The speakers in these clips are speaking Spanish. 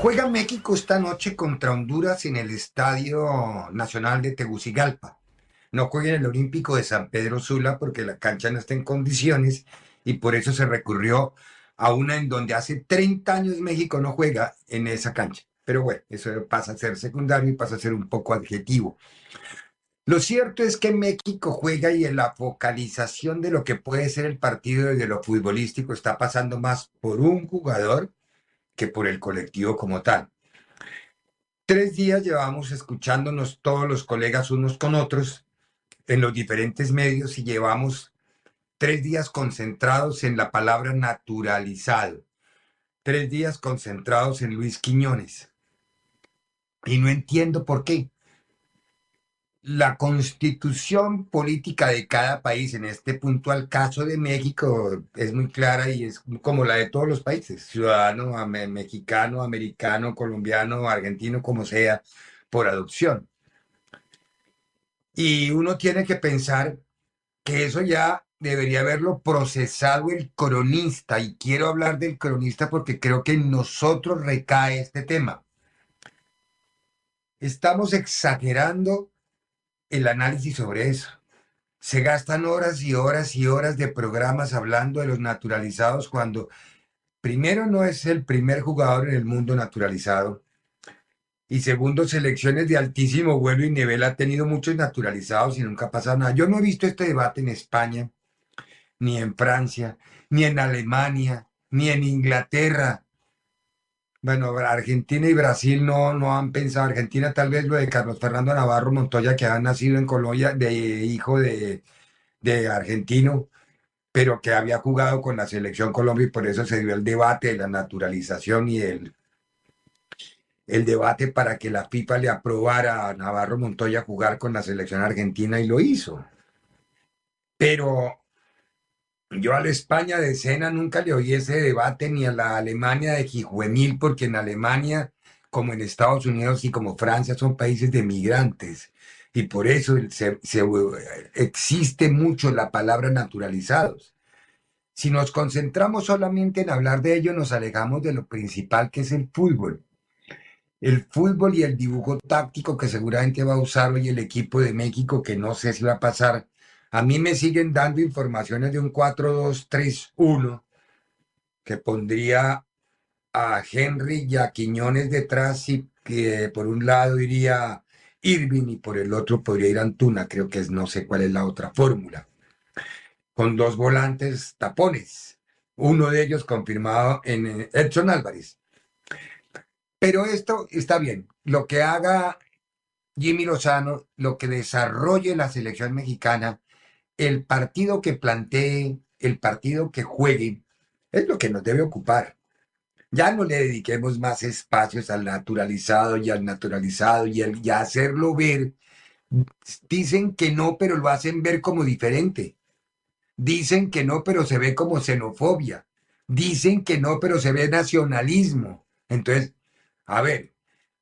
Juega México esta noche contra Honduras en el Estadio Nacional de Tegucigalpa. No juega en el Olímpico de San Pedro Sula porque la cancha no está en condiciones y por eso se recurrió a una en donde hace 30 años México no juega en esa cancha. Pero bueno, eso pasa a ser secundario y pasa a ser un poco adjetivo. Lo cierto es que México juega y en la focalización de lo que puede ser el partido de lo futbolístico está pasando más por un jugador que por el colectivo como tal. Tres días llevamos escuchándonos todos los colegas unos con otros en los diferentes medios y llevamos tres días concentrados en la palabra naturalizado, tres días concentrados en Luis Quiñones. Y no entiendo por qué la constitución política de cada país, en este puntual caso de México, es muy clara y es como la de todos los países, ciudadano, mexicano, americano, colombiano, argentino, como sea, por adopción. Y uno tiene que pensar que eso ya debería haberlo procesado el cronista, y quiero hablar del cronista porque creo que en nosotros recae este tema. Estamos exagerando el análisis sobre eso. Se gastan horas y horas y horas de programas hablando de los naturalizados cuando primero no es el primer jugador en el mundo naturalizado y segundo selecciones de altísimo vuelo y nivel ha tenido muchos naturalizados y nunca ha pasado nada. Yo no he visto este debate en España, ni en Francia, ni en Alemania, ni en Inglaterra, bueno, Argentina y Brasil no, no han pensado. Argentina tal vez lo de Carlos Fernando Navarro Montoya, que ha nacido en Colombia, de hijo de, de argentino, pero que había jugado con la selección Colombia y por eso se dio el debate de la naturalización y el, el debate para que la FIFA le aprobara a Navarro Montoya jugar con la selección argentina y lo hizo. Pero yo a la España de cena nunca le oí ese debate ni a la Alemania de Jijuemil, porque en Alemania, como en Estados Unidos y como Francia, son países de migrantes. Y por eso se, existe mucho la palabra naturalizados. Si nos concentramos solamente en hablar de ello, nos alejamos de lo principal que es el fútbol. El fútbol y el dibujo táctico que seguramente va a usar hoy el equipo de México, que no sé si va a pasar a mí me siguen dando informaciones de un 4-2-3-1 que pondría a Henry y a Quiñones detrás y que por un lado iría Irving y por el otro podría ir Antuna, creo que es, no sé cuál es la otra fórmula, con dos volantes tapones, uno de ellos confirmado en eh, Edson Álvarez. Pero esto está bien, lo que haga Jimmy Lozano, lo que desarrolle la selección mexicana, el partido que plantee, el partido que juegue, es lo que nos debe ocupar. Ya no le dediquemos más espacios al naturalizado y al naturalizado y, a hacerlo ver. Dicen que no, pero lo hacen ver como diferente. Dicen que no, pero se ve como xenofobia. Dicen que no, pero se ve nacionalismo. Entonces, a ver,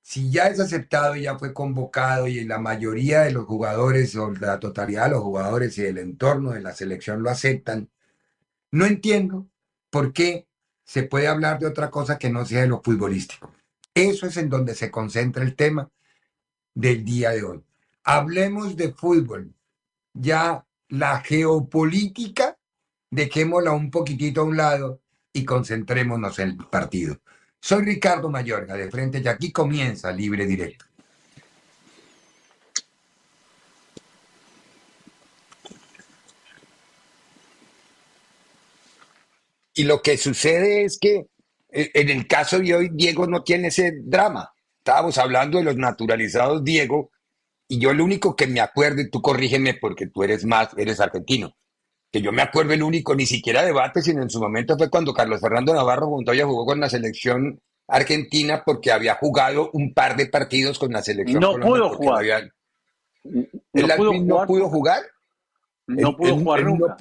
si ya es aceptado y ya fue convocado y la mayoría de los jugadores o la totalidad de los jugadores y el entorno de la selección lo aceptan, no entiendo por qué se puede hablar de otra cosa que no sea de lo futbolístico. Eso es en donde se concentra el tema del día de hoy. Hablemos de fútbol. Ya la geopolítica, dejémosla un poquitito a un lado y concentrémonos en el partido. Soy Ricardo Mayorga de Frente y aquí comienza Libre Directo. Y lo que sucede es que eh, en el caso de hoy, Diego no tiene ese drama. Estábamos hablando de los naturalizados, Diego, y yo el único que me acuerdo, y tú corrígeme porque tú eres más, eres argentino, que yo me acuerdo el único, ni siquiera debate, sino en su momento fue cuando Carlos Fernando Navarro Montoya jugó con la selección argentina porque había jugado un par de partidos con la selección. No pudo jugar. no, pudo jugar. no pudo jugar. No pudo jugar nunca.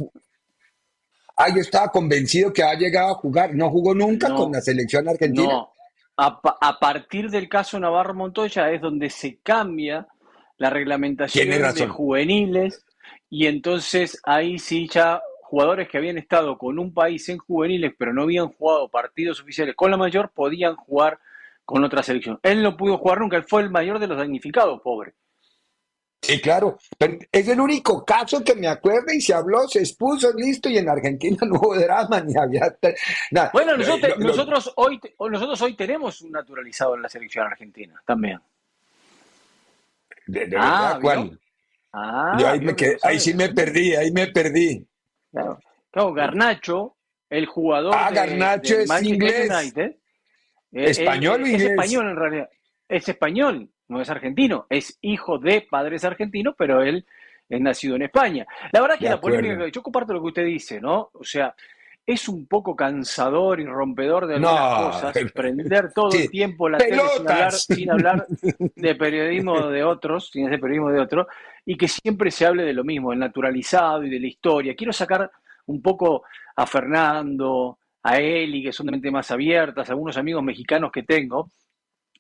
ah, yo estaba convencido que ha llegado a jugar. No jugó nunca con la selección argentina. No. A, a, partir del caso Navarro Montoya es donde se cambia la reglamentación de juveniles y entonces ahí sí ya jugadores que habían estado con un país en juveniles pero no habían jugado partidos oficiales con la mayor podían jugar con otra selección. Él no pudo jugar nunca, él fue el mayor de los damnificados, pobre. Sí, claro, pero es el único caso que me acuerdo y se habló, se expuso, listo, y en Argentina no hubo drama ni había nada. Bueno, nosotros, nosotros, hoy, nosotros hoy tenemos un naturalizado en la selección argentina también. ¿De, ah, ¿cuál? Ah, ahí, sí me perdí, ahí me perdí. Claro, Garnacho, el jugador ah, Garnacho es inglés. United, eh, español es, es español en realidad. Es español, no es argentino. Es hijo de padres argentinos, pero él es nacido en España. La verdad es que la polémica, yo comparto lo que usted dice, ¿no? O sea, es un poco cansador y rompedor de algunas cosas, prender todo el tiempo la tele sin hablar, de periodismo de otros, sin ese periodismo de otros, y que siempre se hable de lo mismo, el naturalizado y de la historia. Quiero sacar un poco a Fernando, a Eli, que son de mente más abiertas, algunos amigos mexicanos que tengo,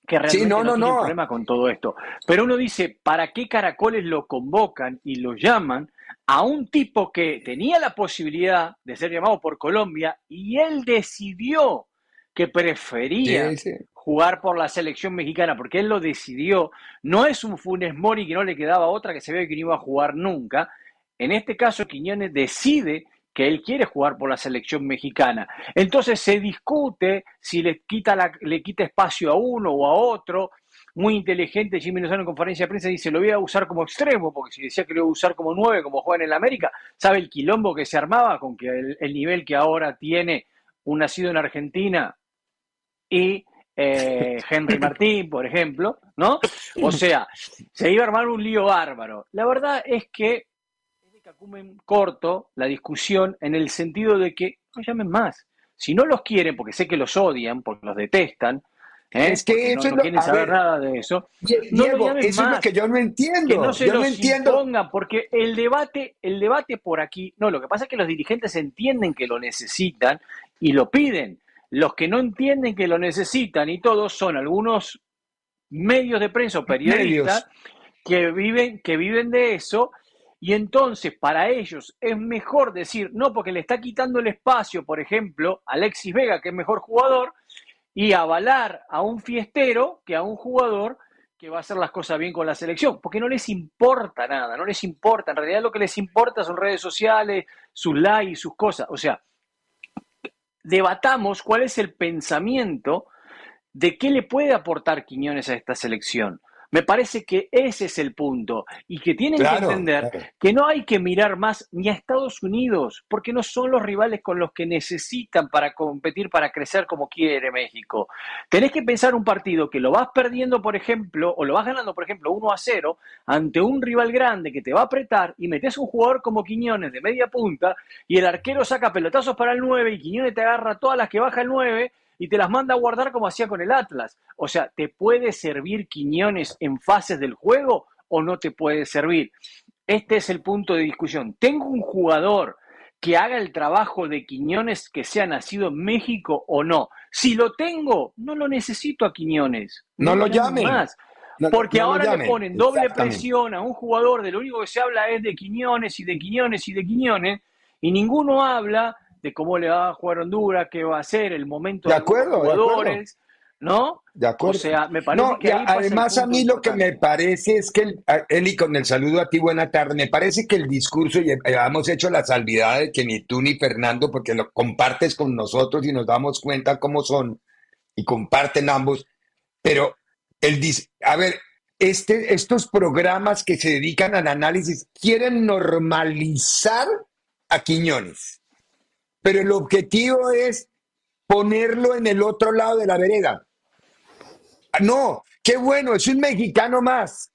que realmente no, no, tienen problema con todo esto. Pero uno dice, ¿para qué caracoles lo convocan y lo llaman a un tipo que tenía la posibilidad de ser llamado por Colombia y él decidió que prefería jugar por la selección mexicana, porque él lo decidió, no es un Funes Mori que no le quedaba otra que se ve que no iba a jugar nunca. En este caso, Quiñones decide que él quiere jugar por la selección mexicana. Entonces se discute si le quita, le quita espacio a uno o a otro, muy inteligente, Jimmy Lozano en conferencia de prensa dice, lo voy a usar como extremo, porque si decía que lo iba a usar como nueve, como juega en el América, sabe el quilombo que se armaba con que el, nivel que ahora tiene un nacido en Argentina y eh, Henry Martín, por ejemplo, ¿no? O sea, se iba a armar un lío bárbaro. La verdad es que cacumen corto la discusión en el sentido de que no llamen más. Si no los quieren, porque sé que los odian, porque los detestan, ¿Eh? Es que eso no, quieren saber nada de eso. Diego, eso es lo que yo no entiendo. Que no se los impongan, porque el debate, el debate por aquí, no, lo que pasa es que los dirigentes entienden que lo necesitan y lo piden. Los que no entienden que lo necesitan y todos son algunos medios de prensa o periodistas que viven, que viven de eso y entonces para ellos es mejor decir, no, porque le está quitando el espacio, por ejemplo, a Alexis Vega, que es mejor jugador, y avalar a un fiestero que a un jugador que va a hacer las cosas bien con la selección, porque no les importa nada, no les importa, en realidad lo que les importa son redes sociales, sus likes, sus cosas, o sea, debatamos cuál es el pensamiento de qué le puede aportar Quiñones a esta selección. Me parece que ese es el punto y que tienen que entender que no hay que mirar más ni a Estados Unidos, porque no son los rivales con los que necesitan para competir, para crecer como quiere México. Tenés que pensar un partido que lo vas perdiendo, por ejemplo, o lo vas ganando, por ejemplo, 1 a 0, ante un rival grande que te va a apretar y metes un jugador como Quiñones de media punta y el arquero saca pelotazos para el 9 y Quiñones te agarra todas las que baja el 9 y te las manda a guardar como hacía con el Atlas. O sea, ¿te puede servir Quiñones en fases del juego o no te puede servir? Este es el punto de discusión. Tengo un jugador que haga el trabajo de Quiñones que sea nacido en México o no. Si lo tengo, no lo necesito a Quiñones. No, lo llamen. Más. Porque ahora le ponen doble presión a un jugador de lo único que se habla es de Quiñones y de Quiñones y de Quiñones, y ninguno habla de cómo le va a jugar Honduras, qué va a ser, el momento de, acuerdo, los jugadores. ¿no? De acuerdo. O sea, me parece que además a mí lo que me parece es que, el, Eli, con el saludo a ti, buena tarde, me parece que el discurso, y hemos hecho la salvedad de que ni tú ni Fernando, porque lo compartes con nosotros y nos damos cuenta cómo son, y comparten ambos, pero el, a ver, este, estos programas que se dedican al análisis quieren normalizar a Quiñones, pero el objetivo es ponerlo en el otro lado de la vereda. No, qué bueno, es un mexicano más.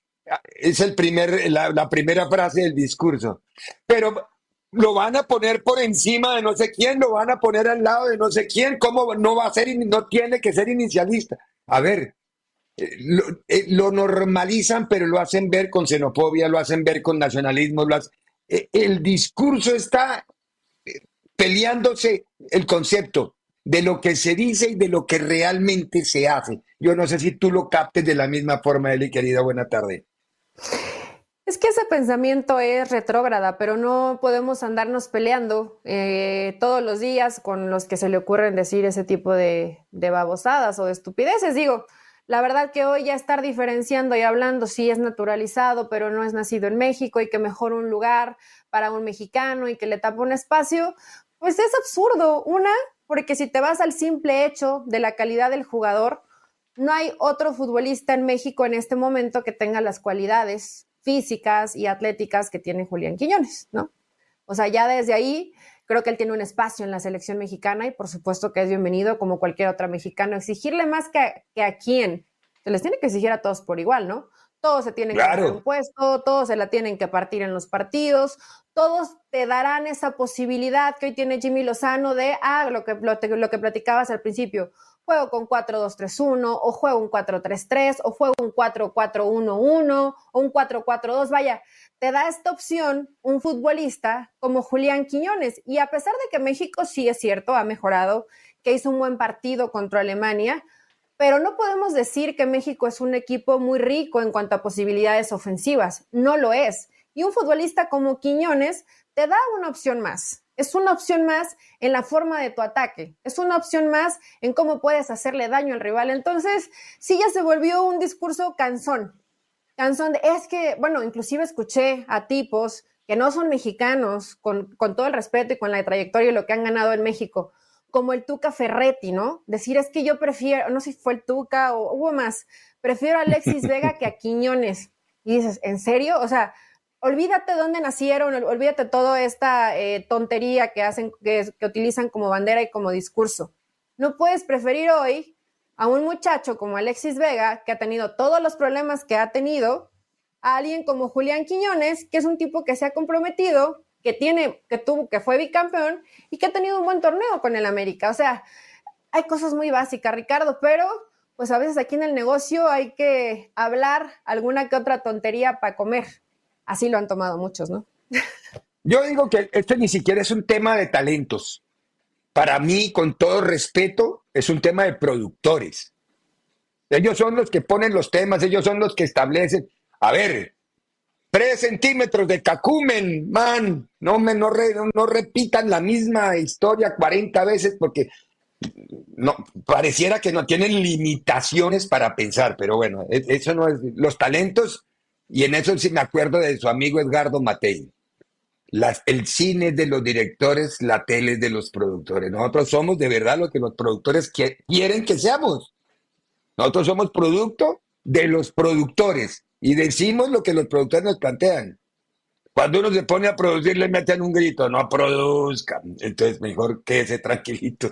Es el primer, la, primera frase del discurso. Pero lo van a poner por encima de no sé quién, lo van a poner al lado de no sé quién, ¿cómo no va a ser, no tiene que ser inicialista? A ver, eh, eh, lo, normalizan, pero lo hacen ver con xenofobia, lo hacen ver con nacionalismo, lo eh, el discurso está peleándose el concepto de lo que se dice y de lo que realmente se hace. Yo no sé si tú lo captes de la misma forma, Eli, querida. Buena tarde. Es que ese pensamiento es retrógrada, pero no podemos andarnos peleando eh, todos los días con los que se le ocurren decir ese tipo de, babosadas o de estupideces. Digo, la verdad que hoy ya estar diferenciando y hablando si es naturalizado, pero no es nacido en México y que mejor un lugar para un mexicano y que le tapa un espacio, pues es absurdo. Una, porque si te vas al simple hecho de la calidad del jugador, no hay otro futbolista en México en este momento que tenga las cualidades físicas y atléticas que tiene Julián Quiñones, ¿no? O sea, ya desde ahí creo que él tiene un espacio en la selección mexicana y por supuesto que es bienvenido como cualquier otro mexicano. Exigirle más que a, que a quién, se les tiene que exigir a todos por igual, ¿no? Todos se tienen que dar un puesto, todos se la tienen que partir en los partidos, todos te darán esa posibilidad que hoy tiene Jimmy Lozano de, ah, lo que, lo, lo que platicabas al principio, juego con 4-2-3-1 o juego un 4-3-3 o juego un 4-4-1-1 o un 4-4-2. Vaya, te da esta opción un futbolista como Julián Quiñones. Y a pesar de que México sí es cierto, ha mejorado, que hizo un buen partido contra Alemania, pero no podemos decir que México es un equipo muy rico en cuanto a posibilidades ofensivas. No lo es. Y un futbolista como Quiñones te da una opción más. Es una opción más en la forma de tu ataque. Es una opción más en cómo puedes hacerle daño al rival. Entonces, sí ya se volvió un discurso cansón. Cansón de, es que, bueno, inclusive escuché a tipos que no son mexicanos, con, con todo el respeto y con la trayectoria y lo que han ganado en México, como el Tuca Ferretti, ¿no? Decir, es que yo prefiero, no sé si fue el Tuca o hubo más, prefiero a Alexis Vega que a Quiñones. Y dices, ¿en serio? O sea, olvídate dónde nacieron, olvídate toda esta eh, tontería que hacen, que, utilizan como bandera y como discurso. No puedes preferir hoy a un muchacho como Alexis Vega, que ha tenido todos los problemas que ha tenido, a alguien como Julián Quiñones, que es un tipo que se ha comprometido, que tiene, que tuvo, que fue bicampeón y que ha tenido un buen torneo con el América. O sea, hay cosas muy básicas, Ricardo, pero pues a veces aquí en el negocio hay que hablar alguna que otra tontería para comer. Así lo han tomado muchos, ¿no? Yo digo que este ni siquiera es un tema de talentos. Para mí, con todo respeto, es un tema de productores. Ellos son los que ponen los temas, ellos son los que establecen. A ver, tres centímetros de cacumen, man, no, me, no, no repitan la misma historia 40 veces porque no, pareciera que no tienen limitaciones para pensar, pero bueno, e, eso no es. Los talentos y en eso sí me acuerdo de su amigo Edgardo Matei. el cine de los directores, la tele de los productores. Nosotros somos de verdad lo que los productores quieren que seamos. Nosotros somos producto de los productores y decimos lo que los productores nos plantean. Cuando uno se pone a producir, le meten un grito, no produzcan. Entonces, mejor quédese tranquilito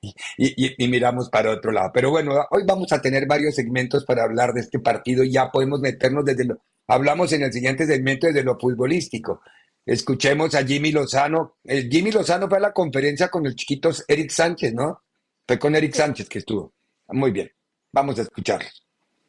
y, y, miramos para otro lado. Pero bueno, hoy vamos a tener varios segmentos para hablar de este partido y ya podemos meternos desde lo, Hablamos en el siguiente segmento desde lo futbolístico. Escuchemos a Jimmy Lozano. El Jimmy Lozano fue a la conferencia con el chiquito Eric Sánchez, ¿no? Fue con Eric Sánchez que estuvo. Muy bien. Vamos a escucharlo.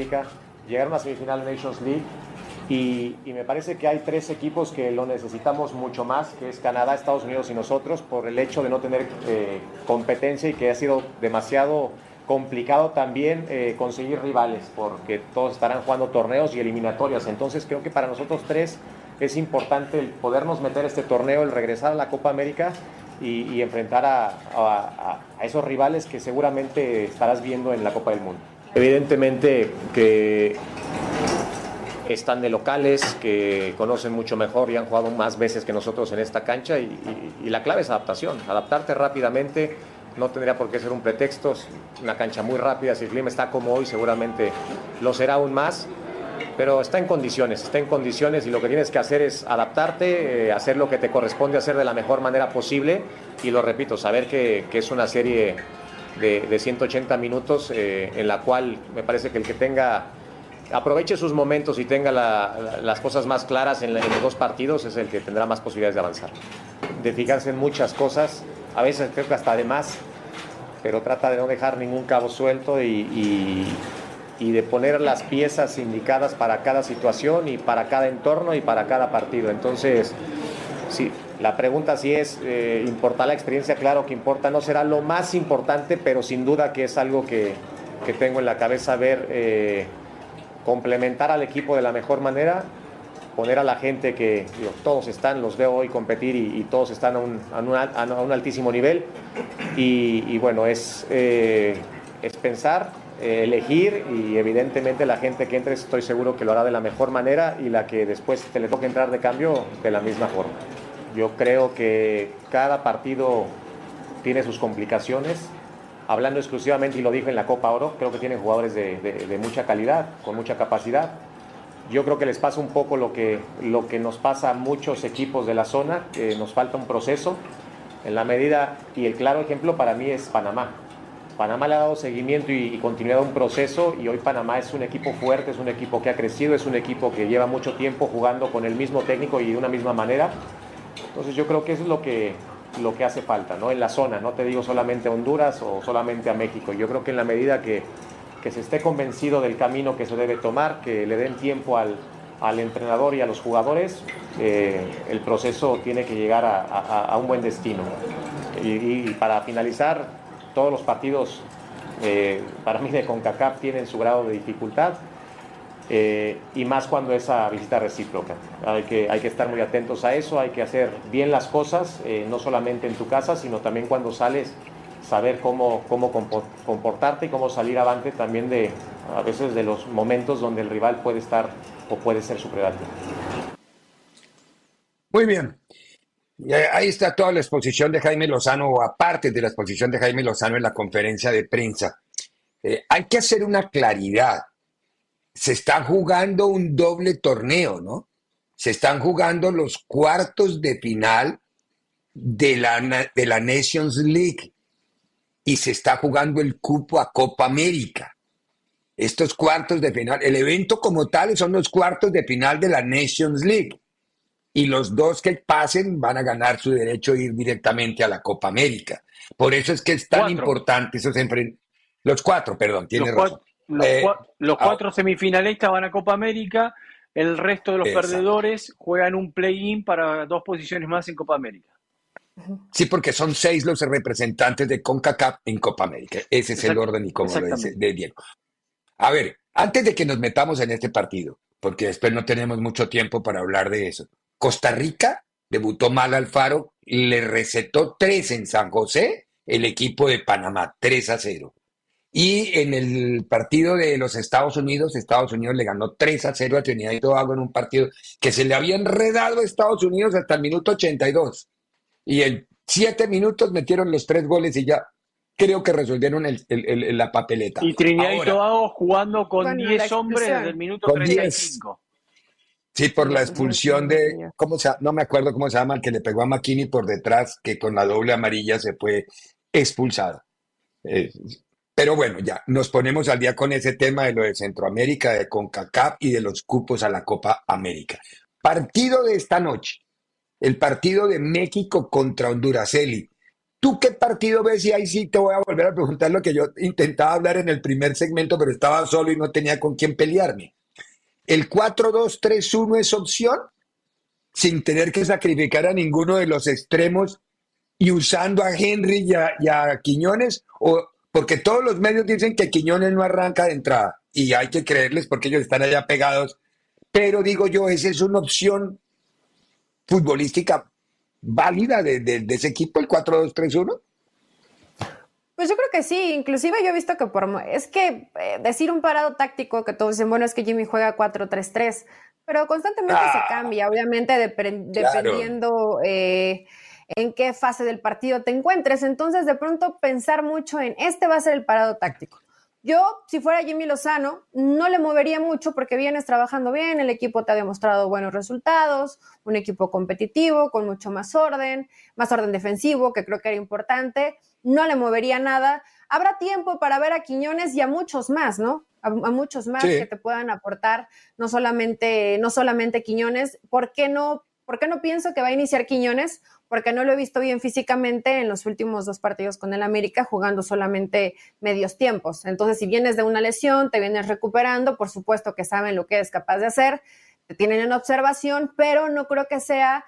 América, llegaron a semifinal Nations League y, me parece que hay tres equipos que lo necesitamos mucho más, que es Canadá, Estados Unidos y nosotros, por el hecho de no tener eh, competencia y que ha sido demasiado complicado también eh, conseguir rivales, porque todos estarán jugando torneos y eliminatorias. Entonces creo que para nosotros tres es importante el podernos meter este torneo, el regresar a la Copa América y, enfrentar a esos rivales que seguramente estarás viendo en la Copa del Mundo. Evidentemente que están de locales, que conocen mucho mejor y han jugado más veces que nosotros en esta cancha y, la clave es adaptación, adaptarte rápidamente, no tendría por qué ser un pretexto, una cancha muy rápida, si el clima está como hoy seguramente lo será aún más, pero está en condiciones, está en condiciones y lo que tienes que hacer es adaptarte, eh, hacer lo que te corresponde hacer de la mejor manera posible y lo repito, saber que, que es una serie de, 180 minutos, eh, en la cual me parece que el que tenga, aproveche sus momentos y tenga las cosas más claras en, los dos partidos es el que tendrá más posibilidades de avanzar. De fijarse en muchas cosas, a veces creo que hasta de más, pero trata de no dejar ningún cabo suelto y, y de poner las piezas indicadas para cada situación y para cada entorno y para cada partido. Entonces, sí, la pregunta si es, eh, ¿importa la experiencia? Claro que importa, no será lo más importante, pero sin duda que es algo que, tengo en la cabeza ver, eh, complementar al equipo de la mejor manera, poner a la gente que todos están, los veo hoy competir y, todos están a un, a un, altísimo nivel. Y, bueno, es, eh, es pensar, elegir y evidentemente la gente que entre estoy seguro que lo hará de la mejor manera y la que después te le toque entrar de cambio de la misma forma. Yo creo que cada partido tiene sus complicaciones. Hablando exclusivamente, y lo dije en la Copa Oro, creo que tienen jugadores de, mucha calidad, con mucha capacidad. Yo creo que les pasa un poco lo que, lo que nos pasa a muchos equipos de la zona, nos falta un proceso. En la medida, y el claro ejemplo para mí es Panamá. Panamá le ha dado seguimiento y, y, continuidad a un proceso y hoy Panamá es un equipo fuerte, es un equipo que ha crecido, es un equipo que lleva mucho tiempo jugando con el mismo técnico y de una misma manera. Entonces yo creo que eso es lo que, lo que hace falta, ¿no? En la zona, no te digo solamente a Honduras o solamente a México. Yo creo que en la medida que, se esté convencido del camino que se debe tomar, que le den tiempo al, entrenador y a los jugadores, eh, el proceso tiene que llegar a, un buen destino. Y, para finalizar, todos los partidos, eh, para mí de CONCACAF tienen su grado de dificultad eh, y más cuando esa visita recíproca. Hay que, estar muy atentos a eso, hay que hacer bien las cosas, eh, no solamente en tu casa, sino también cuando sales, saber cómo, cómo comportarte y cómo salir avante también de a veces de los momentos donde el rival puede estar o puede ser superior Muy bien. Ahí está toda la exposición de Jaime Lozano, o aparte de la exposición de Jaime Lozano en la conferencia de prensa. Eh, hay que hacer una claridad se está jugando un doble torneo, ¿no? Se están jugando los cuartos de final de la, de la Nations League y se está jugando el cupo a Copa América. Estos cuartos de final, el evento como tal son los cuartos de final de la Nations League. Y los dos que pasen van a ganar su derecho a ir directamente a la Copa América. Por eso es que es tan importante esos enfrentamientos. Los cuatro, perdón, tiene razón. Los, eh, ah, cuatro semifinalistas van a Copa América, el resto de los perdedores juegan un play-in para dos posiciones más en Copa América. Sí, porque son seis los representantes de CONCACAF en Copa América. Ese es el orden y como lo dice de Diego. A ver, antes de que nos metamos en este partido, porque después no tenemos mucho tiempo para hablar de eso. Costa Rica debutó mal al Faro, le recetó tres en San José el equipo de Panamá, 3 a 0. Y en el partido de los Estados Unidos, Estados Unidos le ganó 3 a 0 a Trinidad y Tobago en un partido que se le había enredado a Estados Unidos hasta el minuto 82. Y en 7 minutos metieron los tres goles y ya creo que resolvieron el, la papeleta. Y Trinidad y Tobago jugando con 10 hombres desde el minuto 35. Sí, por la expulsión de, ¿cómo se, no me acuerdo cómo se llama, el que le pegó a McKinney por detrás, que con la doble amarilla se fue expulsado. Eh, pero bueno, ya nos ponemos al día con ese tema de lo de Centroamérica, de CONCACAF y de los cupos a la Copa América. Partido de esta noche, el partido de México contra Honduras. Eli, ¿tú qué partido ves? Y ahí sí te voy a volver a preguntar lo que yo intentaba hablar en el primer segmento, pero estaba solo y no tenía con quién pelearme. ¿El 4-2-3-1 es opción? Sin tener que sacrificar a ninguno de los extremos y usando a Henry y a, Quiñones, o porque todos los medios dicen que Quiñones no arranca de entrada y hay que creerles porque ellos están allá pegados. Pero digo yo, esa es una opción futbolística válida de, ese equipo, el 4-2-3-1. Pues yo creo que sí, inclusive yo he visto que por es que eh, decir un parado táctico que todos dicen, bueno, es que Jimmy juega 4-3-3, pero constantemente se ah. cambia, obviamente dependiendo eh, en qué fase del partido te encuentres. Entonces, de pronto pensar mucho en este va a ser el parado táctico. Yo, si fuera Jimmy Lozano, no le movería mucho porque vienes trabajando bien, el equipo te ha demostrado buenos resultados, un equipo competitivo, con mucho más orden, más orden defensivo, que creo que era importante no le movería nada. Habrá tiempo para ver a Quiñones y a muchos más, ¿no? A, muchos más que te puedan aportar, no solamente, no solamente Quiñones. ¿Por qué no? ¿Por qué no pienso que va a iniciar Quiñones? Porque no lo he visto bien físicamente en los últimos dos partidos con el América, jugando solamente medios tiempos. Entonces, si vienes de una lesión, te vienes recuperando, por supuesto que saben lo que eres capaz de hacer, te tienen en observación, pero no creo que sea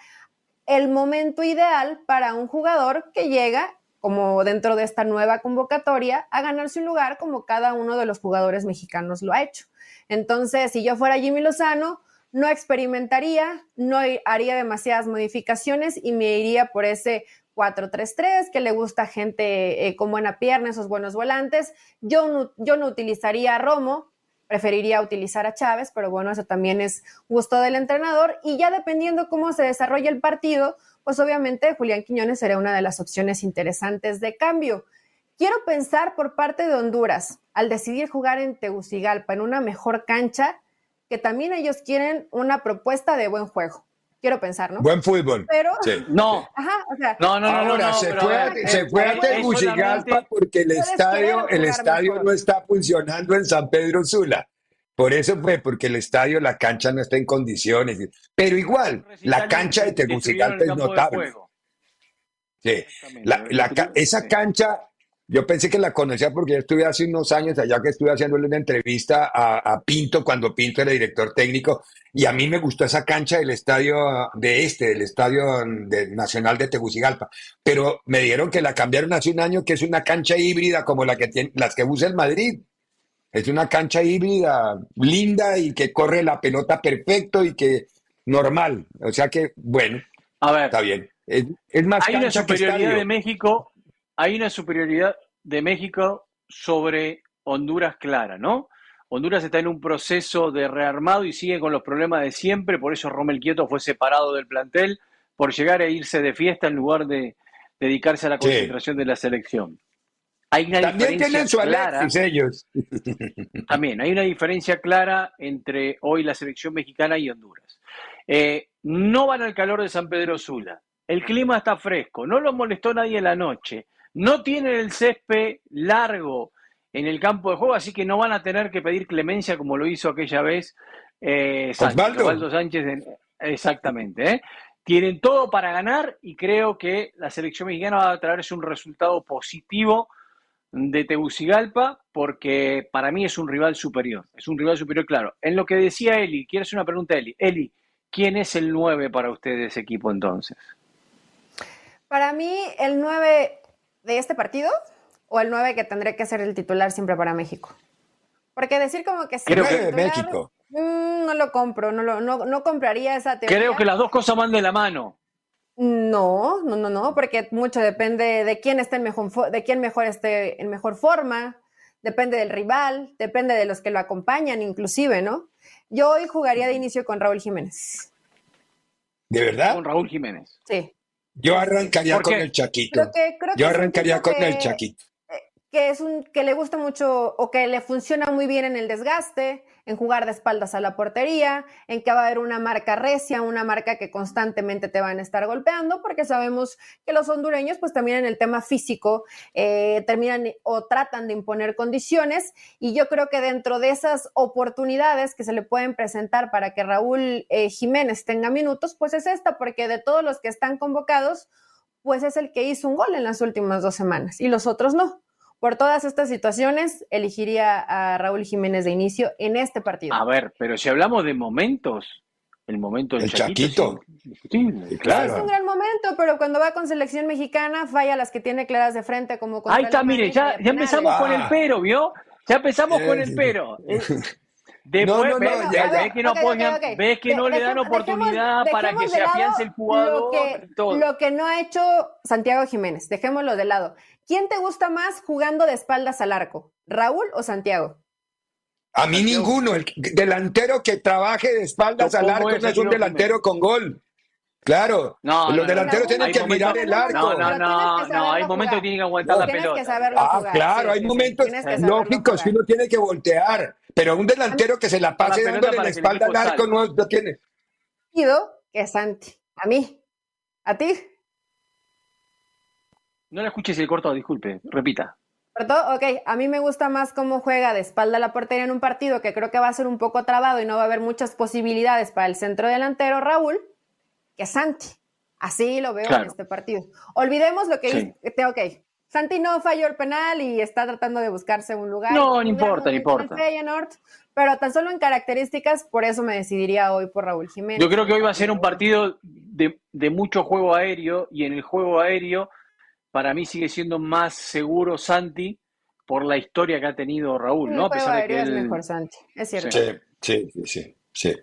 el momento ideal para un jugador que llega como dentro de esta nueva convocatoria, a ganarse un lugar como cada uno de los jugadores mexicanos lo ha hecho. Entonces, si yo fuera Jimmy Lozano, no experimentaría, no haría demasiadas modificaciones y me iría por ese 4-3-3 que le gusta gente eh, con buena pierna, esos buenos volantes. Yo no, yo no utilizaría a Romo, preferiría utilizar a Chávez, pero bueno, eso también es gusto del entrenador y ya dependiendo cómo se desarrolla el partido, pues obviamente Julián Quiñones sería una de las opciones interesantes de cambio. Quiero pensar por parte de Honduras, al decidir jugar en Tegucigalpa, en una mejor cancha, que también ellos quieren una propuesta de buen juego. Quiero pensar, ¿no? Buen fútbol. Pero no. Ajá, o sea, no, no, no, ahora, no, se, fue a, se fue a Tegucigalpa porque el estadio, el estadio no está funcionando en San Pedro Sula. Por eso fue, porque el estadio, la cancha no está en condiciones. Pero igual, la cancha de Tegucigalpa es notable. Sí, esa cancha, yo pensé que la conocía porque yo estuve hace unos años allá que estuve haciéndole una entrevista a, Pinto cuando Pinto era director técnico y a mí me gustó esa cancha del estadio de este, del estadio nacional de Tegucigalpa, pero me dieron que la cambiaron hace un año que es una cancha híbrida como la que tiene, las que usa el Madrid. Es una cancha híbrida, linda y que corre la pelota perfecto y que normal. O sea que, bueno, a ver, está bien. Es, más hay una superioridad de México, hay una superioridad de México sobre Honduras clara, ¿no? Honduras está en un proceso de rearmado y sigue con los problemas de siempre, por eso Romel Quieto fue separado del plantel por llegar a irse de fiesta en lugar de dedicarse a la concentración de la selección. Hay una También tienen su clara, ellos. También hay una diferencia clara entre hoy la selección mexicana y Honduras. Eh, no van al calor de San Pedro Sula. El clima está fresco, no lo molestó nadie en la noche. No tienen el césped largo en el campo de juego, así que no van a tener que pedir clemencia como lo hizo aquella vez eh, Sánchez, Sánchez. exactamente. ¿eh? Tienen todo para ganar y creo que la selección mexicana va a traerse un resultado positivo de Tegucigalpa porque para mí es un rival superior, es un rival superior claro. En lo que decía Eli, quiero hacer una pregunta a Eli. Eli, ¿quién es el 9 para usted de ese equipo entonces? Para mí, el 9 de este partido o el 9 que tendré que ser el titular siempre para México. Porque decir como que Creo que México. Mm, no lo compro, no, lo, no, no compraría esa teoría. Creo que las dos cosas van de la mano. No, no, no, no, porque mucho depende de quién esté en mejor, de quién mejor esté en mejor forma, depende del rival, depende de los que lo acompañan inclusive, ¿no? Yo hoy jugaría de inicio con Raúl Jiménez. ¿De verdad? Con Raúl Jiménez. Sí. Yo arrancaría con el Chaquito. Yo arrancaría con el Chaquito. Que es un que le gusta mucho o que le funciona muy bien en el desgaste, en jugar de espaldas a la portería, en que va a haber una marca recia, una marca que constantemente te van a estar golpeando, porque sabemos que los hondureños, pues también en el tema físico, eh, terminan o tratan de imponer condiciones. Y yo creo que dentro de esas oportunidades que se le pueden presentar para que Raúl eh, Jiménez tenga minutos, pues es esta, porque de todos los que están convocados, pues es el que hizo un gol en las últimas dos semanas y los otros no. Por todas estas situaciones, elegiría a Raúl Jiménez de inicio en este partido. A ver, pero si hablamos de momentos, el momento del el Chaquito. claro. Es un gran momento, pero cuando va con selección mexicana falla las que tiene claras de frente como Ahí está, mire, ya, ya empezamos con el ah. pero, ¿vio? Ya empezamos con el pero. Después no, no, ves, que no, ves que no le dan oportunidad para que se afiance el jugador. Lo que, lo que no ha hecho Santiago Jiménez, dejémoslo de lado. ¿Quién te gusta más jugando de espaldas al arco? ¿Raúl o Santiago? A mí ninguno. El delantero que trabaje de espaldas al arco no es un delantero con gol. Claro, no, los delanteros tienen que mirar el arco. No, no, no, no, hay momentos que tienen que aguantar la pelota. ah, claro, hay momentos lógicos que uno tiene que voltear, pero un delantero que se la pase dándole la espalda al arco no, no tiene. que Santi, a mí, a ti. No la escuché si el corto, disculpe, repita. ¿Cortó? Ok, a mí me gusta más cómo juega de espalda a la portería en un partido que creo que va a ser un poco trabado y no va a haber muchas posibilidades para el centro delantero Raúl, que Santi. Así lo veo en este partido. Olvidemos lo que dice. Ok, Santi no falló el penal y está tratando de buscarse un lugar. No, no importa, no importa. Pero tan solo en características, por eso me decidiría hoy por Raúl Jiménez. Yo creo que hoy va a ser un partido de, de mucho juego aéreo y en el juego aéreo para mí sigue siendo más seguro Santi por la historia que ha tenido Raúl, ¿no? A pesar de que es mejor Santi, es cierto. Sí, sí, sí, sí.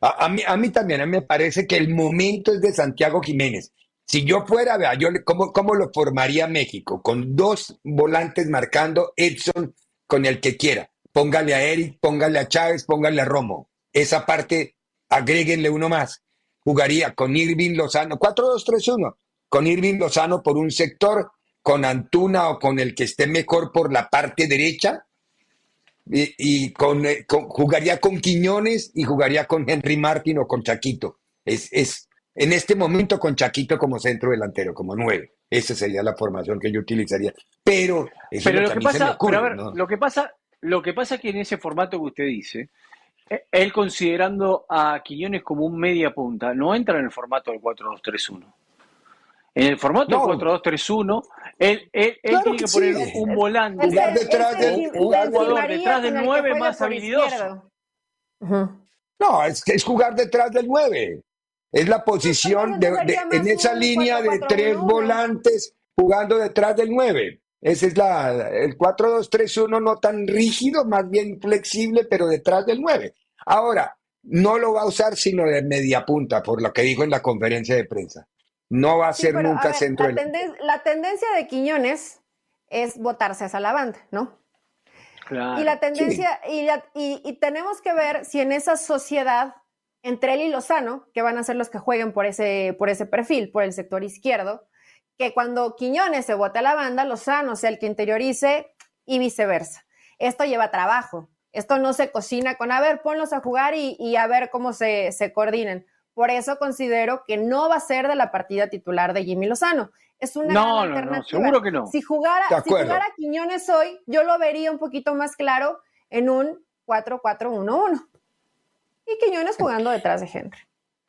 A, mí, a mí también a mí me parece que el momento es de Santiago Jiménez. Si yo fuera, vea, yo ¿cómo, ¿cómo lo formaría México? Con dos volantes marcando Edson con el que quiera. Póngale a Eric, póngale a Chávez, póngale a Romo. Esa parte, agréguenle uno más. Jugaría con Irving Lozano, 4-2-3-1 con Irving Lozano por un sector, con Antuna o con el que esté mejor por la parte derecha, y, eh, con, jugaría con Quiñones y jugaría con Henry Martin o con Chaquito. Es, es en este momento con Chaquito como centro delantero, como nueve. Esa sería la formación que yo utilizaría. Pero, pero lo, que pasa, lo que pasa, lo que pasa es que en ese formato que usted dice, eh, él considerando a Quiñones como un media punta, no entra en el formato del 4-2-3-1. En el formato 4-2-3-1, él, él, tiene que, poner un volante, un, jugador detrás del 9 más habilidoso. No, es, es jugar detrás del 9. Es la posición de, en esa línea de tres volantes jugando detrás del 9. Ese es la, el 4-2-3-1 no tan rígido, más bien flexible, pero detrás del 9. Ahora, no lo va a usar sino de media punta, por lo que dijo en la conferencia de prensa. No va a ser nunca centro la, la tendencia de Quiñones es votarse hacia la banda, ¿no? Claro. Y la tendencia, y, y, tenemos que ver si en esa sociedad entre él y Lozano, que van a ser los que jueguen por ese, por ese perfil, por el sector izquierdo, que cuando Quiñones se vote a la banda, Lozano sea el que interiorice y viceversa. Esto lleva trabajo. Esto no se cocina con, a ver, ponlos a jugar y, y a ver cómo se, se coordinan. Por eso considero que no va a ser de la partida titular de Jimmy Lozano. Es una no, gran alternativa. No, seguro que no. Si jugara, si jugara Quiñones hoy, yo lo vería un poquito más claro en un 4-4-1-1. Y Quiñones jugando detrás de Henry.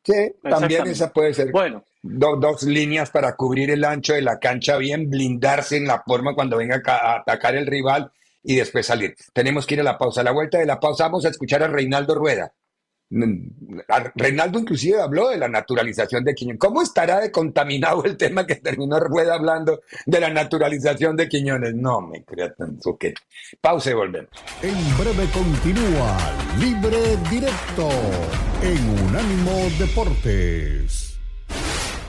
Sí, también esa puede ser. Bueno. dos líneas para cubrir el ancho de la cancha bien, blindarse en la forma cuando venga a atacar el rival y después salir. Tenemos que ir a la pausa. A la vuelta de la pausa vamos a escuchar a Reinaldo Rueda. Reinaldo inclusive habló de la naturalización de Quiñones. ¿Cómo estará de contaminado el tema que terminó Rueda hablando de la naturalización de Quiñones? No me crea tan que Pausa y volvemos. En breve continúa Libre Directo en Unánimo Deportes.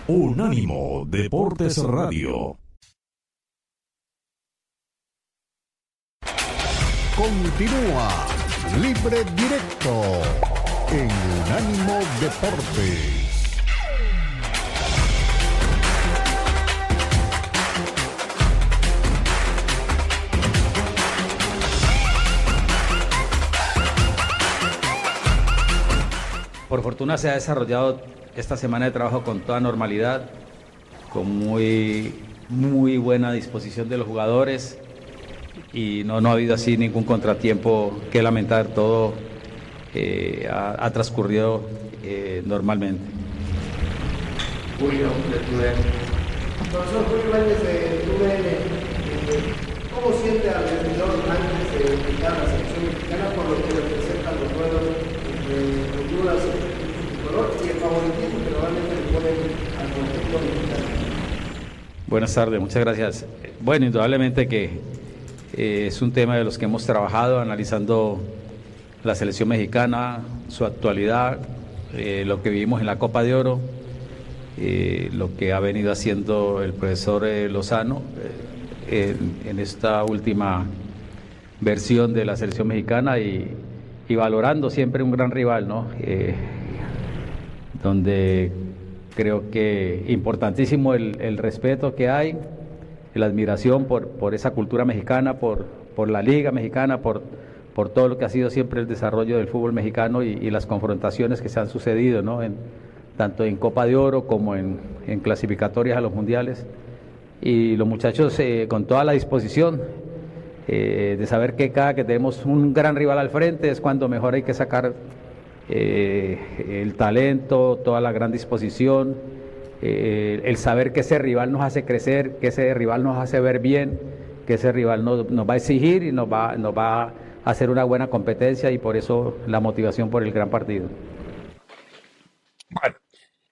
Unánimo Deportes Radio. continúa Libre Directo en Unánimo Deportes. Por fortuna se ha desarrollado esta semana de trabajo con toda normalidad, con muy, muy buena disposición de los jugadores y no, no ha habido así ningún contratiempo que lamentar, todo eh, ha, transcurrido eh, normalmente. Julio, de. Profesor Julio Méndez de TUDN, eh, ¿cómo siente al vendedor antes de invitar a la selección mexicana por lo que representan los duelos entre Honduras y color y el favoritismo que normalmente le ponen al conjunto mexicano? Buenas tardes, muchas gracias. Bueno, indudablemente que eh, es un tema de los que hemos trabajado analizando la selección mexicana, su actualidad, eh, lo que vivimos en la Copa de Oro, eh, lo que ha venido haciendo el profesor Lozano en, esta última versión de la selección mexicana y, valorando siempre un gran rival, ¿no? donde creo que importantísimo el respeto que hay la admiración por, por esa cultura mexicana, por, por la liga mexicana, por, por todo lo que ha sido siempre el desarrollo del fútbol mexicano y, las confrontaciones que se han sucedido, ¿no? En, tanto en Copa de Oro como en, en clasificatorias a los mundiales. Y los muchachos eh, con toda la disposición eh, de saber que cada que tenemos un gran rival al frente es cuando mejor hay que sacar eh, el talento, toda la gran disposición eh, el saber que ese rival nos hace crecer, que ese rival nos hace ver bien, que ese rival nos, va a exigir y nos va, nos va a hacer una buena competencia y por eso la motivación por el gran partido.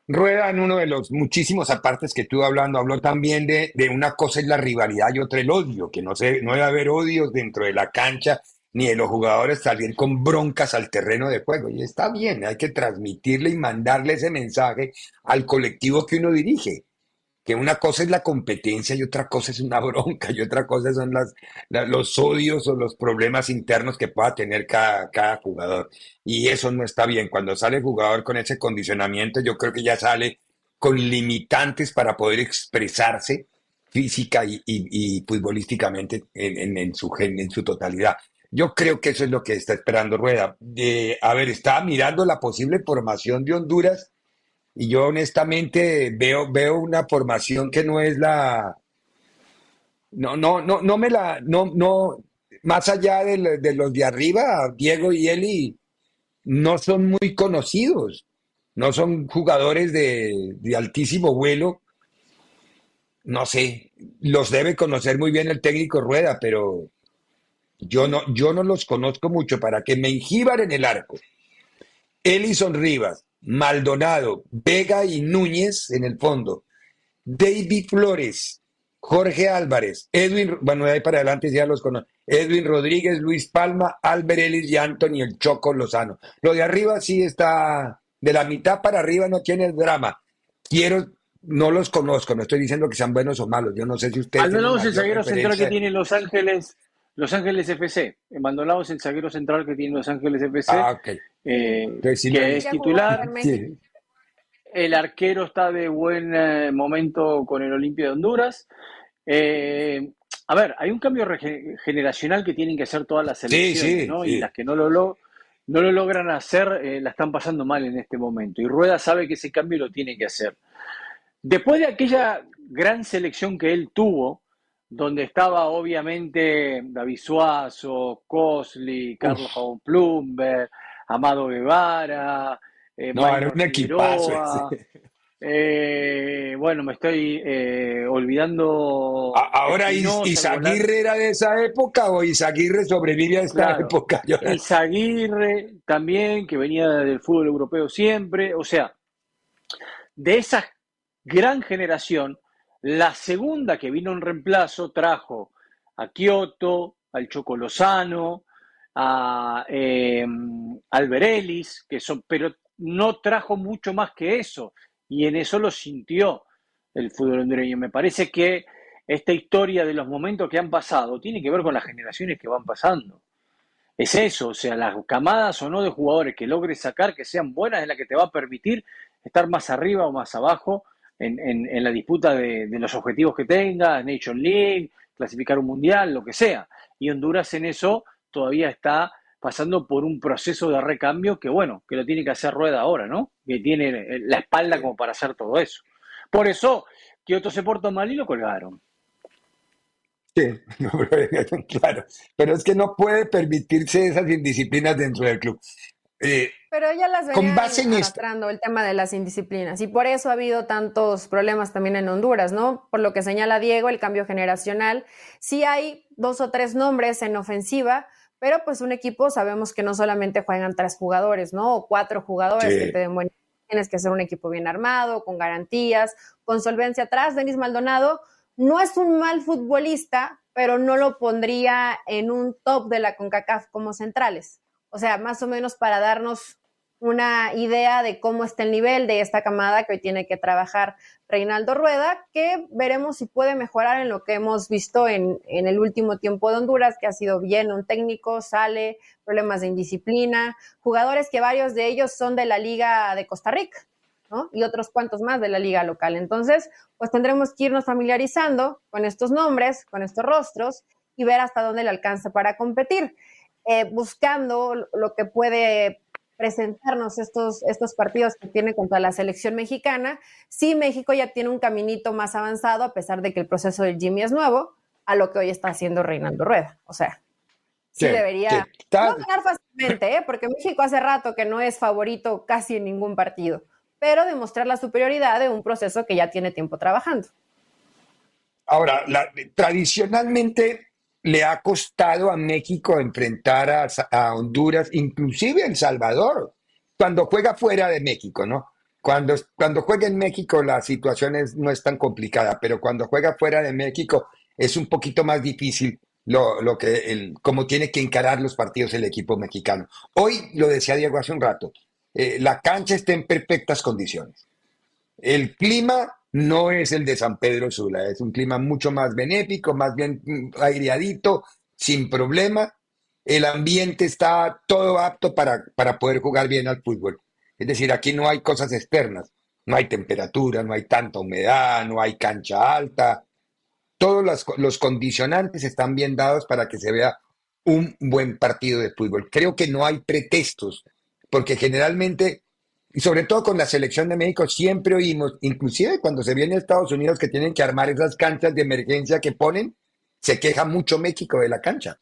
Rueda en uno de los muchísimos apartes que estuvo hablando, habló también de, de, una cosa es la rivalidad y otra el odio, que no, se, no debe haber odios dentro de la cancha ni de los jugadores salir con broncas al terreno de juego. Y está bien, hay que transmitirle y mandarle ese mensaje al colectivo que uno dirige. Que una cosa es la competencia y otra cosa es una bronca y otra cosa son las, los odios o los problemas internos que pueda tener cada, cada jugador. Y eso no está bien. Cuando sale el jugador con ese condicionamiento, yo creo que ya sale con limitantes para poder expresarse física y, futbolísticamente en, en, su, en su totalidad. Yo creo que eso es lo que está esperando Rueda. a ver, estaba mirando la posible formación de Honduras y yo honestamente veo, veo una formación que no es la... No, no, no, no me la... No, no, más allá de, los de arriba, Diego y Eli no son muy conocidos, no son jugadores de, de altísimo vuelo. No sé, los debe conocer muy bien el técnico Rueda, pero yo no, yo no los conozco mucho para que me enjíbar en el arco. Elison Rivas, Maldonado, Vega y Núñez en el fondo. David Flores, Jorge Álvarez, Edwin, bueno, de ahí para adelante ya los conozco. Edwin Rodríguez, Luis Palma, Albert Ellis y Anthony el Choco Lozano. Lo de arriba sí está, de la mitad para arriba no tiene drama. Quiero, no los conozco, no estoy diciendo que sean buenos o malos, yo no sé si ustedes... Al menos el zaguero central que tiene Los Ángeles los Ángeles FC. Maldonado es el zaguero central que tiene Los Ángeles FC. Ah, eh, que es titular. El arquero está de buen eh, momento con el Olimpia de Honduras. Eh, a ver, hay un cambio generacional que tienen que hacer todas las selecciones, ¿no? Y las que no lo, no lo logran hacer la están pasando mal en este momento. Y Rueda sabe que ese cambio lo tiene que hacer. Después de aquella gran selección que él tuvo, donde estaba obviamente David Suazo, Cosli, Carlos Plumber, Amado Guevara, eh, no, era un equipazo. Eh, bueno, me estoy eh, olvidando. Ahora, ¿Isaguirre era de esa época o Isaguirre sobrevive a esta época? Isaguirre también, que venía del fútbol europeo siempre. O sea, de esa gran generación, la segunda que vino en reemplazo trajo a Kioto, al Choco Lozano, a eh, Alberelis, que son, pero no trajo mucho más que eso. Y en eso lo sintió el fútbol hondureño. Me parece que esta historia de los momentos que han pasado tiene que ver con las generaciones que van pasando. es eso, o sea, las camadas o no de jugadores que logres sacar, que sean buenas, es la que te va a permitir estar más arriba o más abajo en, la disputa de, los objetivos que tengas, Nation League, clasificar un mundial, lo que sea. Y Honduras en eso todavía está pasando por un proceso de recambio que, bueno, que lo tiene que hacer Rueda ahora, ¿no? Que tiene la espalda como para hacer todo eso. Por eso, otro se portó mal y lo colgaron. Sí, claro. Pero es que no puede permitirse esas indisciplinas dentro del club. Eh, pero ya las venía arrastrando el tema de las indisciplinas y por eso ha habido tantos problemas también en Honduras, ¿no? Por lo que señala Diego, el cambio generacional. Sí hay dos o tres nombres en ofensiva, pero pues un equipo sabemos que no solamente juegan tres jugadores, ¿no? O cuatro jugadores que te den buen... Tienes que ser un equipo bien armado, con garantías, con solvencia atrás. Denis Maldonado no es un mal futbolista, pero no lo pondría en un top de la CONCACAF como centrales. O sea, más o menos para darnos una idea de cómo está el nivel de esta camada que hoy tiene que trabajar Reinaldo Rueda, que veremos si puede mejorar en lo que hemos visto en, el último tiempo de Honduras, que ha sido bien un técnico, sale, problemas de indisciplina, jugadores que varios de ellos son de la Liga de Costa Rica, ¿no? Y otros cuantos más de la liga local. Entonces, pues tendremos que irnos familiarizando con estos nombres, con estos rostros y ver hasta dónde le alcanza para competir. Eh, buscando lo que puede presentarnos estos, estos partidos que tiene contra la selección mexicana. Sí, México ya tiene un caminito más avanzado, a pesar de que el proceso del Jimmy es nuevo, a lo que hoy está haciendo Reinaldo Rueda. O sea, sí, debería no ganar fácilmente, ¿eh? porque México hace rato que no es favorito casi en ningún partido, pero demostrar la superioridad de un proceso que ya tiene tiempo trabajando. Ahora, tradicionalmente le ha costado a México enfrentar a, Honduras, inclusive El Salvador, cuando juega fuera de México, ¿no? Cuando, cuando juega en México la situación no es tan complicada, pero cuando juega fuera de México es un poquito más difícil lo, lo que el, como tiene que encarar los partidos el equipo mexicano. Hoy, lo decía Diego hace un rato, eh, la cancha está en perfectas condiciones. El clima no es el de San Pedro Sula, es un clima mucho más benéfico, más bien mm, aireadito, sin problema. El ambiente está todo apto para, para poder jugar bien al fútbol. Es decir, aquí no hay cosas externas, no hay temperatura, no hay tanta humedad, no hay cancha alta. Todos los, los condicionantes están bien dados para que se vea un buen partido de fútbol. Creo que no hay pretextos, porque generalmente y sobre todo con la selección de México siempre oímos, inclusive cuando se viene a Estados Unidos que tienen que armar esas canchas de emergencia que ponen, se queja mucho México de la cancha.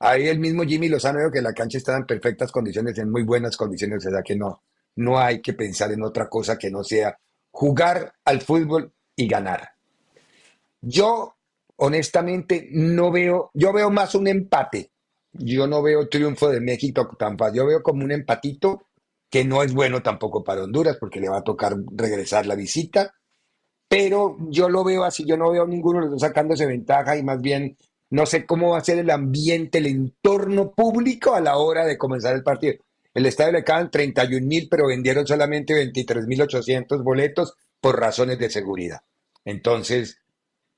Ahí el mismo Jimmy Lozano dijo que la cancha estaba en perfectas condiciones, en muy buenas condiciones, o sea que no, no hay que pensar en otra cosa que no sea jugar al fútbol y ganar. Yo, honestamente, no veo, yo veo más un empate. Yo no veo triunfo de México tan fácil. Yo veo como un empatito que no es bueno tampoco para Honduras porque le va a tocar regresar la visita, pero yo lo veo así, yo no veo ninguno de los dos sacándose ventaja y más bien no sé cómo va a ser el ambiente, el entorno público a la hora de comenzar el partido. El estadio le caen 31 mil, pero vendieron solamente 23 mil 800 boletos por razones de seguridad. Entonces,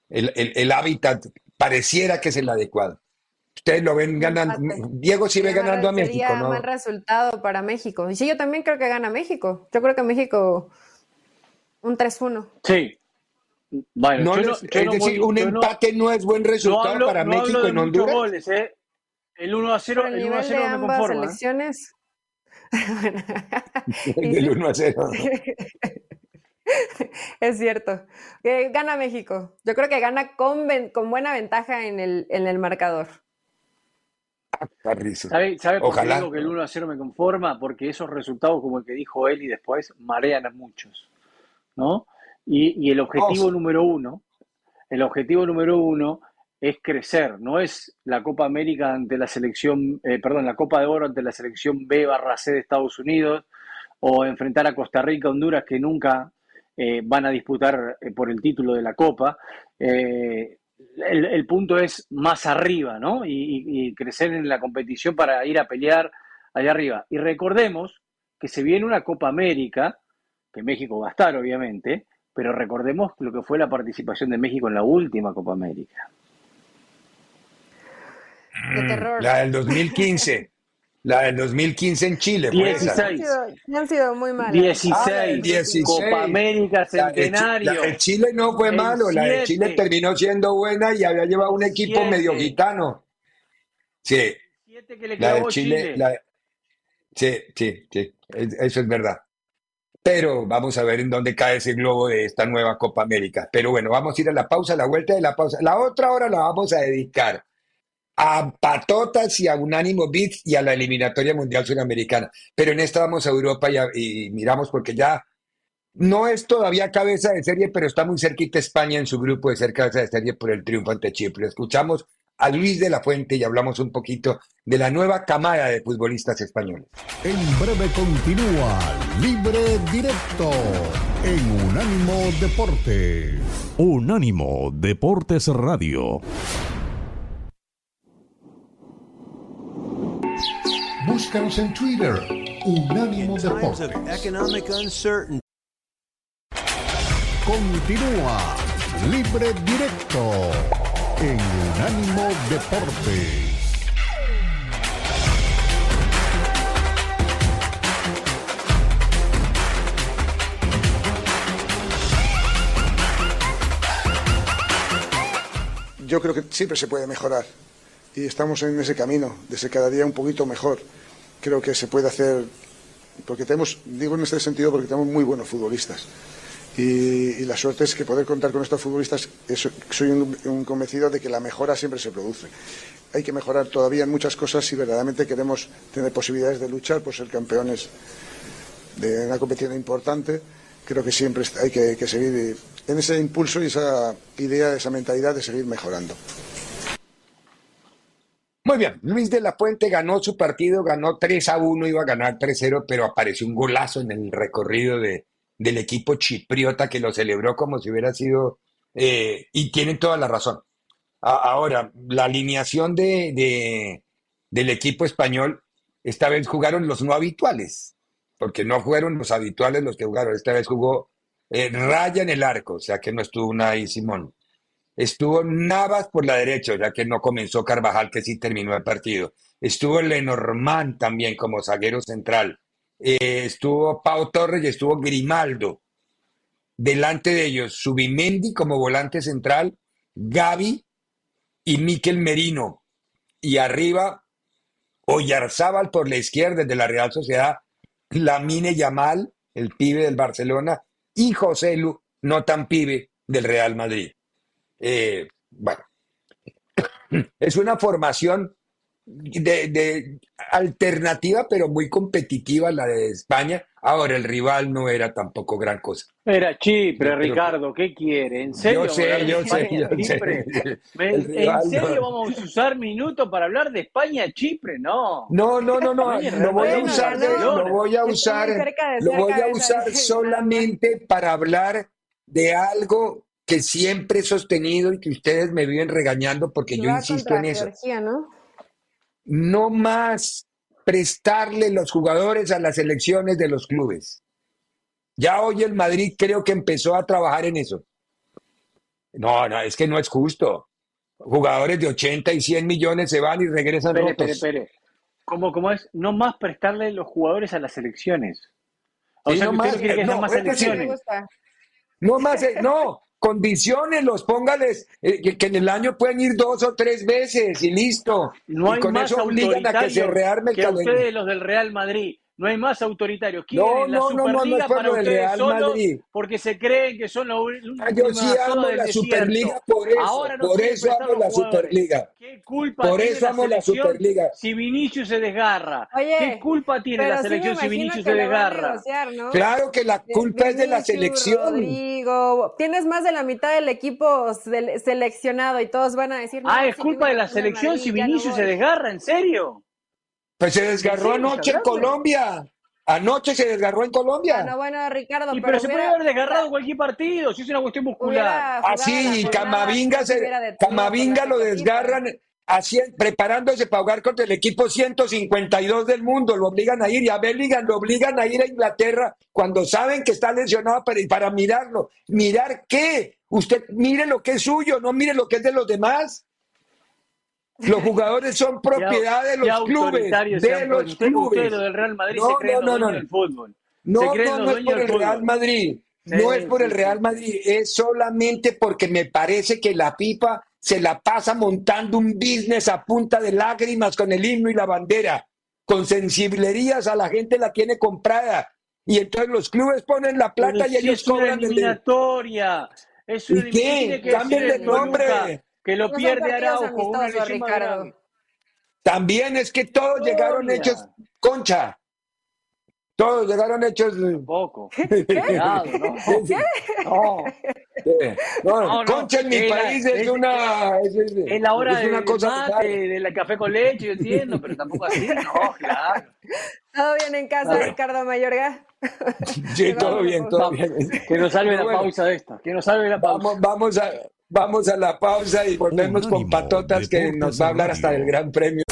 el, el hábitat pareciera que es el adecuado. Ustedes lo ven ganando. Diego sigue ganando a México, sería ¿no? mal resultado para México. Y sí, yo también creo que gana México. Yo creo que México un 3-1. Sí. Bueno, es decir, un empate no, es buen resultado para México en Honduras. Goles, ¿eh? El 1 a 0, el 1 a 0 me conforma. ¿eh? El 1 a 0. es cierto. gana México. Yo creo que gana con, con buena ventaja en el, en el marcador. ¿Sabe, sabe por qué digo que el 1 a 0 me conforma? Porque esos resultados, como el que dijo él y después, marean a muchos. ¿no? Y, el objetivo número uno, el objetivo número uno es crecer, no es la Copa América ante la selección, eh, perdón, la Copa de Oro ante la selección B barra C de Estados Unidos, o enfrentar a Costa Rica, Honduras, que nunca eh, van a disputar eh, por el título de la Copa el, punto es más arriba, ¿no? Y, crecer en la competición para ir a pelear allá arriba. Y recordemos que se viene una Copa América, que México va a estar, obviamente, pero recordemos lo que fue la participación de México en la última Copa América. de terror. La del 2015. La del 2015 en Chile. 16. Han sido, han sido muy malas. 16. Ah, el 16. Copa América de, Centenario. la de Chile no fue El malo, la de Chile terminó siendo buena y había llevado un equipo medio gitano. Sí, Siete que le la de Chile, Chile. la- sí, sí, sí, es- eso es verdad. Pero vamos a ver en dónde cae ese globo de esta nueva Copa América. Pero bueno, vamos a ir a la pausa, a la vuelta de la pausa. La otra hora la vamos a dedicar a patotas y a Unánimo Beats y a la eliminatoria mundial sudamericana. Pero en esta vamos a Europa y, a- y miramos porque ya no es todavía cabeza de serie, pero está muy cerquita España en su grupo de ser cabeza de serie por el triunfo ante Chipre. Escuchamos a Luis de la Fuente y hablamos un poquito de la nueva camada de futbolistas españoles. En breve continúa Libre Directo en Unánimo Deportes. Unánimo Deportes Radio. Búscanos en Twitter, Unánimo Deportes. Continúa Libre Directo en Unánimo Deportes. yo creo que siempre se puede mejorar y estamos en ese camino de ser cada día un poquito mejor. Creo que se puede hacer, porque tenemos, digo en este sentido, porque tenemos muy buenos futbolistas. Y, la suerte es que poder contar con estos futbolistas, eso- soy un, convencido de que la mejora siempre se produce. Hay que mejorar todavía en muchas cosas si verdaderamente queremos tener posibilidades de luchar por ser campeones de una competición importante. Creo que siempre hay que seguir en ese impulso y esa idea, esa mentalidad de seguir mejorando. Luis de la Fuente ganó su partido, ganó 3 a 1, iba a ganar 3-0, pero apareció un golazo en el recorrido de, del equipo chipriota que lo celebró como si hubiera sido, eh, y tienen toda la razón. Ahora, la alineación de, de- del equipo español, esta vez jugaron los no habituales, porque no fueron los habituales los que jugaron, esta vez jugó eh, Raya en el arco, o sea que no estuvo Unai Simón. Estuvo Navas por la derecha, ya que no comenzó Carvajal, que sí terminó el partido. Estuvo Lenormand también como zaguero central. Eh, estuvo Pau Torres y estuvo Grimaldo. Delante de ellos, Subimendi como volante central, Gaby y Miquel Merino. Y arriba, Oyarzábal por la izquierda de la Real Sociedad, Lamine Yamal, el pibe del Barcelona, y José Lu, no tan pibe, del Real Madrid. Eh, bueno, es una formación de, de alternativa, pero muy competitiva la de España. Ahora, el rival no era tampoco gran cosa. Era Chipre, Ricardo, ¿qué quiere? ¿En serio? Yo sé, yo sé, yo. Chipre? El ¿En serio no. vamos a usar minutos para hablar de España-Chipre? No. No, no, no, no, lo voy a usar, lo voy a usar, lo voy a usar solamente para hablar de algo que siempre he sostenido y que ustedes me viven regañando porque yo insisto en eso. ¿no? No más prestarle los jugadores a las elecciones de los clubes. Ya hoy el Madrid creo que empezó a trabajar en eso. No, no, es que no es justo. Jugadores de 80 y 100 millones se van y regresan Espere, rotos. espere, espere. ¿Cómo, cómo es? No más prestarle los jugadores a las elecciones. O Sí, sea, no que usted más, no quiere que eh, haya no, más elecciones. No más, no, condiciónenlos, póngales eh, que, que en el año pueden ir dos o tres veces y listo. No y hay con más eso obligan a que se rearme el que calendario. ustedes los del Real Madrid. No hay más autoritarios. No, Quieren la no, no, no, no Superliga por para ustedes Real solos Madrid. porque se creen que son los Ah, Yo sí amo la Superliga por eso, Ahora no por eso amo la. Superliga. ¿Qué culpa Por tiene eso amo la Superliga. si Vinicius se desgarra? Oye, ¿Qué culpa tiene la sí me selección si imagino Vinicius se desgarra? negociar, ¿no? Claro que la De- culpa es de la selección. Rodrigo, tienes más de la mitad del equipo sele- seleccionado y todos van a decir. Ah, no, es si culpa de la selección Madrid, si no Vinicius se desgarra, ¿en serio? Pues se desgarró ¿En anoche en? Colombia. Anoche se desgarró en Colombia. Bueno, bueno, Ricardo, Y pero, pero se puede haber desgarrado cualquier partido, si es una cuestión muscular. Así, jornada, Camavinga, se detenido Camavinga lo desgarran así, preparándose para jugar contra el equipo 152 del mundo. Lo obligan a ir y a Bellingham lo obligan a ir a Inglaterra cuando saben que está lesionado para, para mirarlo. ¿Mirar qué? Usted mire lo que es suyo, no mire lo que es de los demás. Los jugadores son propiedad de los clubes. De los clubes. del Real Madrid no, no, no, no. fútbol. No, no, no es por el Real Madrid. No es por el Real Madrid, es solamente porque me parece que la pipa se la pasa montando un business a punta de lágrimas con el himno y la bandera. Con sensiblerías a la gente la tiene comprada. Y entonces los clubes ponen la plata y ellos es cobran. Una eliminatoria. Es una ¿Y qué? Cambien de nombre. Que lo pierde Araujo. También es que todos llegaron hechos concha. Todos llegaron hechos. Poco. Cuidado, ¿no? No. no, concha en mi país es, una. Es, es la hora de, una cosa de, la café con leche, yo entiendo, pero tampoco así. No, claro. ¿Todo bien en casa, Ricardo Mayorga? Sí, todo bien, todo bien. Que nos salve la pausa de esta. Que nos salve la pausa. Vamos, vamos, a, vamos a la pausa y volvemos con Patotas que nos va a hablar hasta del Gran Premio.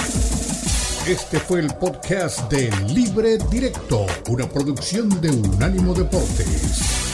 Este fue el podcast de Libre Directo, una producción de Unánimo Deportes.